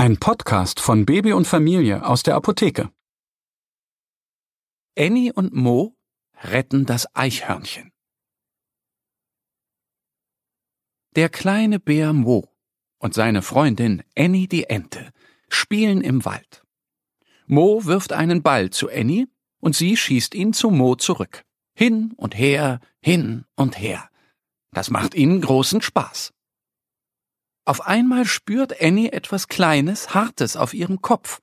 Ein Podcast von Baby und Familie aus der Apotheke. Annie und Mo retten das Eichhörnchen. Der kleine Bär Mo und seine Freundin Annie die Ente spielen im Wald. Mo wirft einen Ball zu Annie und sie schießt ihn zu Mo zurück. Hin und her, hin und her. Das macht ihnen großen Spaß. Auf einmal spürt Annie etwas Kleines, Hartes auf ihrem Kopf.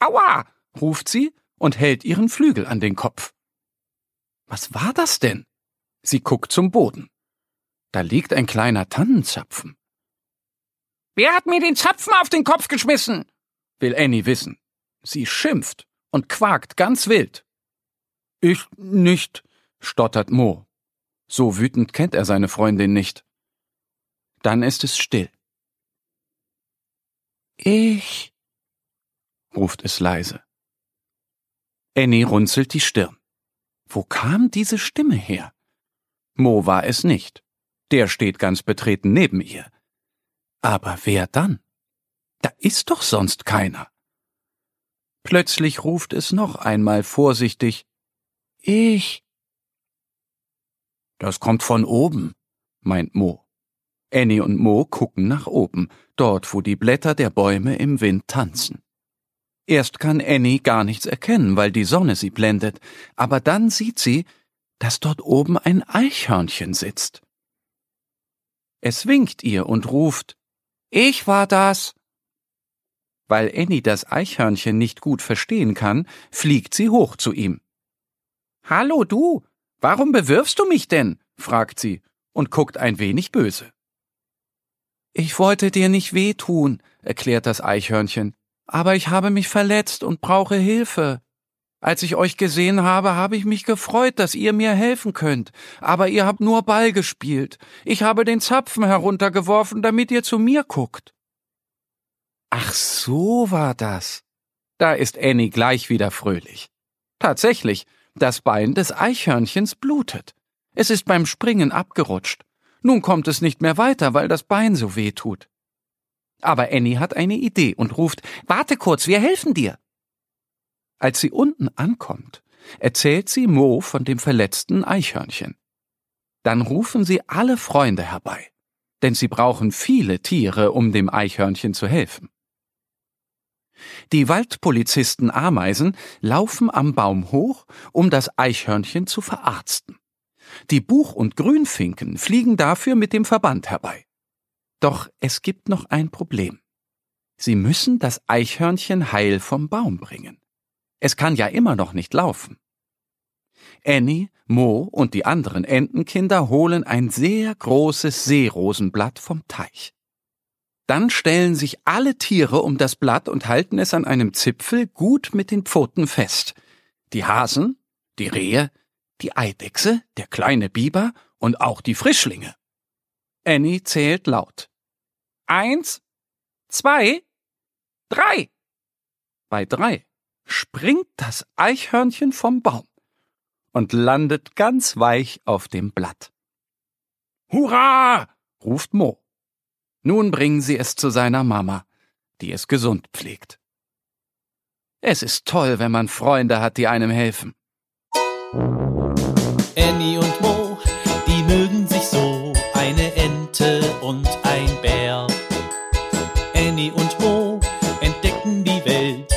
Aua! ruft sie und hält ihren Flügel an den Kopf. Was war das denn? Sie guckt zum Boden. Da liegt ein kleiner Tannenzapfen. Wer hat mir den Zapfen auf den Kopf geschmissen? will Annie wissen. Sie schimpft und quakt ganz wild. Ich nicht, stottert Mo. So wütend kennt er seine Freundin nicht. Dann ist es still. Ich, ruft es leise. Annie runzelt die Stirn. Wo kam diese Stimme her? Mo war es nicht. Der steht ganz betreten neben ihr. Aber wer dann? Da ist doch sonst keiner. Plötzlich ruft es noch einmal vorsichtig Ich. Das kommt von oben, meint Mo. Annie und Mo gucken nach oben, dort wo die Blätter der Bäume im Wind tanzen. Erst kann Annie gar nichts erkennen, weil die Sonne sie blendet, aber dann sieht sie, dass dort oben ein Eichhörnchen sitzt. Es winkt ihr und ruft Ich war das. Weil Annie das Eichhörnchen nicht gut verstehen kann, fliegt sie hoch zu ihm. Hallo du, warum bewirfst du mich denn? fragt sie und guckt ein wenig böse. Ich wollte dir nicht wehtun, erklärt das Eichhörnchen, aber ich habe mich verletzt und brauche Hilfe. Als ich euch gesehen habe, habe ich mich gefreut, dass ihr mir helfen könnt, aber ihr habt nur Ball gespielt. Ich habe den Zapfen heruntergeworfen, damit ihr zu mir guckt. Ach so war das. Da ist Annie gleich wieder fröhlich. Tatsächlich, das Bein des Eichhörnchens blutet. Es ist beim Springen abgerutscht. Nun kommt es nicht mehr weiter, weil das Bein so weh tut. Aber Annie hat eine Idee und ruft, warte kurz, wir helfen dir. Als sie unten ankommt, erzählt sie Mo von dem verletzten Eichhörnchen. Dann rufen sie alle Freunde herbei, denn sie brauchen viele Tiere, um dem Eichhörnchen zu helfen. Die Waldpolizisten Ameisen laufen am Baum hoch, um das Eichhörnchen zu verarzten. Die Buch- und Grünfinken fliegen dafür mit dem Verband herbei. Doch es gibt noch ein Problem. Sie müssen das Eichhörnchen heil vom Baum bringen. Es kann ja immer noch nicht laufen. Annie, Mo und die anderen Entenkinder holen ein sehr großes Seerosenblatt vom Teich. Dann stellen sich alle Tiere um das Blatt und halten es an einem Zipfel gut mit den Pfoten fest. Die Hasen, die Rehe, die Eidechse, der kleine Biber und auch die Frischlinge. Annie zählt laut. Eins, zwei, drei. Bei drei springt das Eichhörnchen vom Baum und landet ganz weich auf dem Blatt. Hurra! ruft Mo. Nun bringen sie es zu seiner Mama, die es gesund pflegt. Es ist toll, wenn man Freunde hat, die einem helfen.